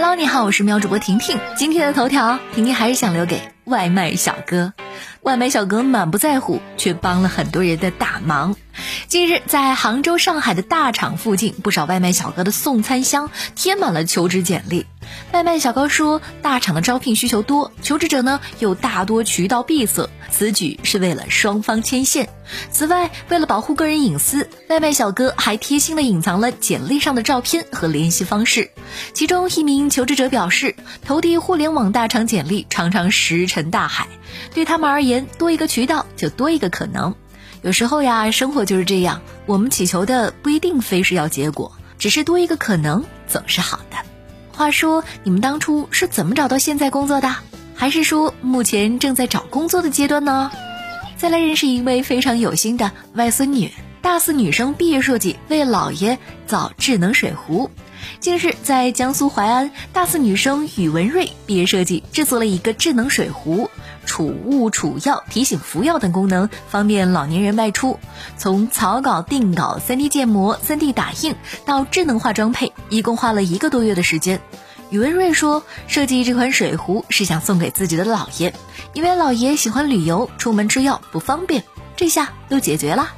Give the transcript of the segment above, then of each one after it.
Hello，你好，我是喵主播婷婷。今天的头条，婷婷还是想留给外卖小哥。外卖小哥满不在乎，却帮了很多人的大忙。近日，在杭州、上海的大厂附近，不少外卖小哥的送餐箱贴满了求职简历。外卖小哥说，大厂的招聘需求多，求职者呢又大多渠道闭塞，此举是为了双方牵线。此外，为了保护个人隐私，外卖小哥还贴心的隐藏了简历上的照片和联系方式。其中一名求职者表示，投递互联网大厂简历常常石沉大海，对他们而言，多一个渠道就多一个可能。有时候呀，生活就是这样，我们祈求的不一定非是要结果，只是多一个可能总是好的。话说，你们当初是怎么找到现在工作的？还是说目前正在找工作的阶段呢？再来认识一位非常有心的外孙女，大四女生毕业设计为姥爷造智能水壶。近日，在江苏淮安，大四女生宇文瑞毕业设计制作了一个智能水壶，储物、储药、提醒服药等功能，方便老年人外出。从草稿、定稿、3D 建模、3D 打印到智能化装配，一共花了一个多月的时间。宇文瑞说，设计这款水壶是想送给自己的姥爷，因为姥爷喜欢旅游，出门吃药不方便，这下都解决了。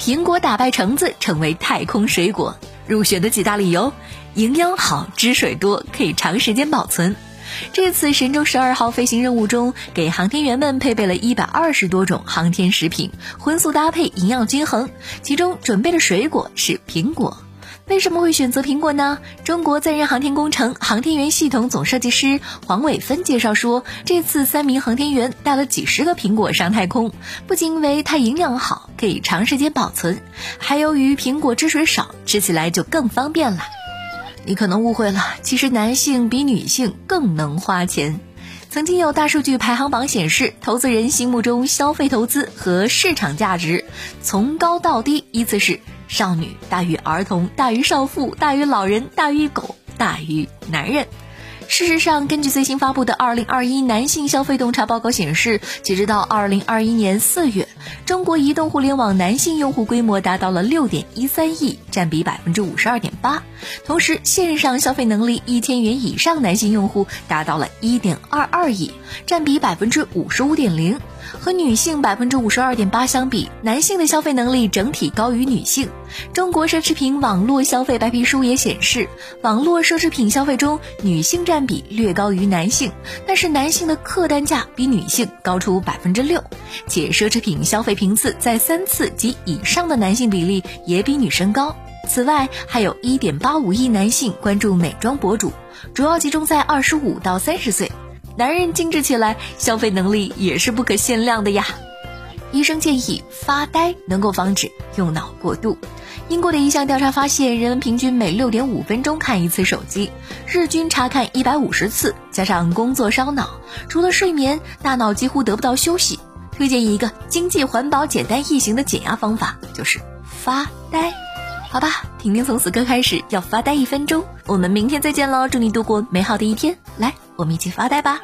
苹果打败橙子，成为太空水果。入选的几大理由：营养好、汁水多、可以长时间保存。这次神舟十二号飞行任务中，给航天员们配备了一百二十多种航天食品，荤素搭配，营养均衡。其中准备的水果是苹果。为什么会选择苹果呢？中国载人航天工程航天员系统总设计师黄伟芬介绍说，这次三名航天员带了几十个苹果上太空，不仅因为它营养好，可以长时间保存，还由于苹果汁水少，吃起来就更方便了。你可能误会了，其实男性比女性更能花钱。曾经有大数据排行榜显示，投资人心目中消费投资和市场价值从高到低依次是。少女大于儿童，大于少妇，大于老人，大于狗，大于男人。事实上，根据最新发布的《二零二一男性消费洞察报告》显示，截止到二零二一年四月，中国移动互联网男性用户规模达到了六点一三亿，占比百分之五十二点八。同时，线上消费能力一千元以上男性用户达到了一点二二亿，占比百分之五十五点零。和女性百分之五十二点八相比，男性的消费能力整体高于女性。中国奢侈品网络消费白皮书也显示，网络奢侈品消费中，女性占比略高于男性，但是男性的客单价比女性高出百分之六，且奢侈品消费频次在三次及以上的男性比例也比女生高。此外，还有一点八五亿男性关注美妆博主，主要集中在二十五到三十岁。男人精致起来，消费能力也是不可限量的呀。医生建议发呆能够防止用脑过度。英国的一项调查发现，人们平均每六点五分钟看一次手机，日均查看一百五十次，加上工作烧脑，除了睡眠，大脑几乎得不到休息。推荐一个经济、环保、简单易行的减压方法，就是发呆。好吧，婷婷从此刻开始要发呆一分钟。我们明天再见喽，祝你度过美好的一天。来，我们一起发呆吧。